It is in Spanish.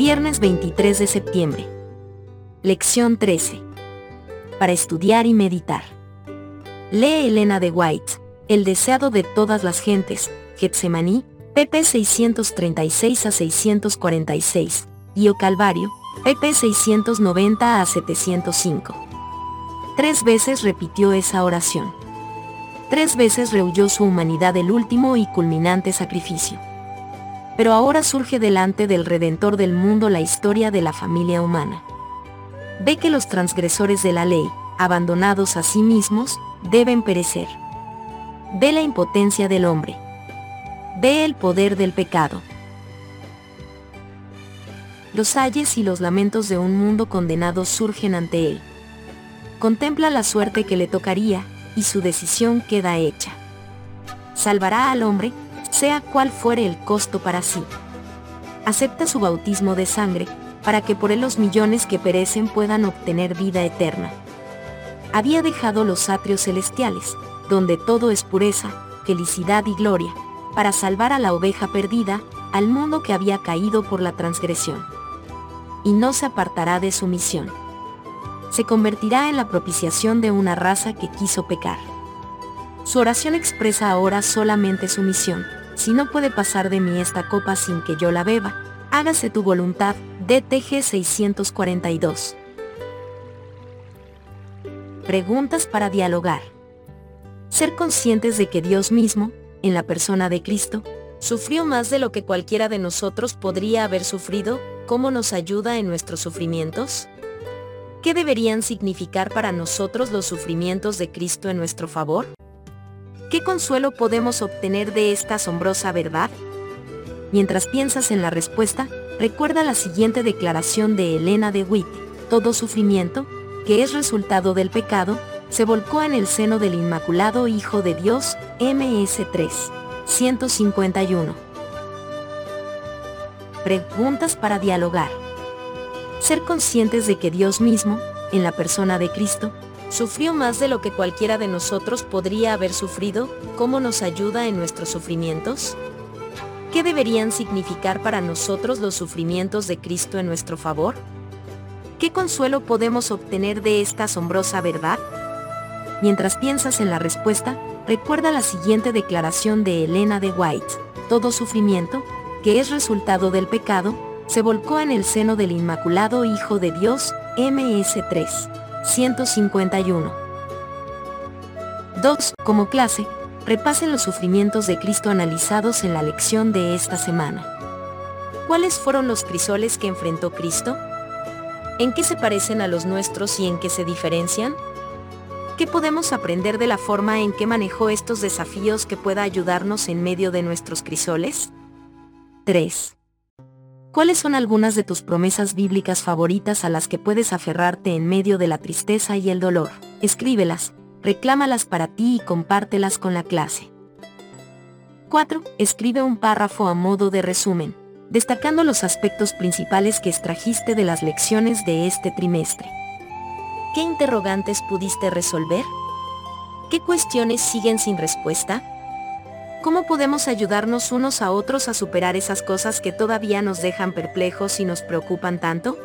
Viernes 23 de septiembre. Lección 13. Para estudiar y meditar. Lee Elena de White, El deseado de todas las gentes, Getsemaní, pp 636 a 646, y O Calvario, pp 690 a 705. Tres veces repitió esa oración. Tres veces rehuyó su humanidad el último y culminante sacrificio. Pero ahora surge delante del Redentor del mundo la historia de la familia humana. Ve que los transgresores de la ley, abandonados a sí mismos, deben perecer. Ve la impotencia del hombre. Ve el poder del pecado. Los ayes y los lamentos de un mundo condenado surgen ante él. Contempla la suerte que le tocaría, y su decisión queda hecha. Salvará al hombre, sea cual fuere el costo para sí. Acepta su bautismo de sangre, para que por él los millones que perecen puedan obtener vida eterna. Había dejado los atrios celestiales, donde todo es pureza, felicidad y gloria, para salvar a la oveja perdida, al mundo que había caído por la transgresión. Y no se apartará de su misión. Se convertirá en la propiciación de una raza que quiso pecar. Su oración expresa ahora solamente su misión, si no puede pasar de mí esta copa sin que yo la beba, hágase tu voluntad, DTG 642. Preguntas para dialogar. Ser conscientes de que Dios mismo, en la persona de Cristo, sufrió más de lo que cualquiera de nosotros podría haber sufrido, ¿cómo nos ayuda en nuestros sufrimientos? ¿Qué deberían significar para nosotros los sufrimientos de Cristo en nuestro favor? ¿Qué consuelo podemos obtener de esta asombrosa verdad? Mientras piensas en la respuesta, recuerda la siguiente declaración de Elena de Witt. Todo sufrimiento, que es resultado del pecado, se volcó en el seno del Inmaculado Hijo de Dios, MS3. 151. Preguntas para dialogar. Ser conscientes de que Dios mismo, en la persona de Cristo, sufrió más de lo que cualquiera de nosotros podría haber sufrido, ¿cómo nos ayuda en nuestros sufrimientos? ¿Qué deberían significar para nosotros los sufrimientos de Cristo en nuestro favor? ¿Qué consuelo podemos obtener de esta asombrosa verdad? Mientras piensas en la respuesta, recuerda la siguiente declaración de Elena de White. Todo sufrimiento, que es resultado del pecado, se volcó en el seno del Inmaculado Hijo de Dios, MS3. 151. 2. Como clase, repasen los sufrimientos de Cristo analizados en la lección de esta semana. ¿Cuáles fueron los crisoles que enfrentó Cristo? ¿En qué se parecen a los nuestros y en qué se diferencian? ¿Qué podemos aprender de la forma en que manejó estos desafíos que pueda ayudarnos en medio de nuestros crisoles? 3. ¿Cuáles son algunas de tus promesas bíblicas favoritas a las que puedes aferrarte en medio de la tristeza y el dolor? Escríbelas, reclámalas para ti y compártelas con la clase. 4. Escribe un párrafo a modo de resumen, destacando los aspectos principales que extrajiste de las lecciones de este trimestre. ¿Qué interrogantes pudiste resolver? ¿Qué cuestiones siguen sin respuesta? ¿Cómo podemos ayudarnos unos a otros a superar esas cosas que todavía nos dejan perplejos y nos preocupan tanto?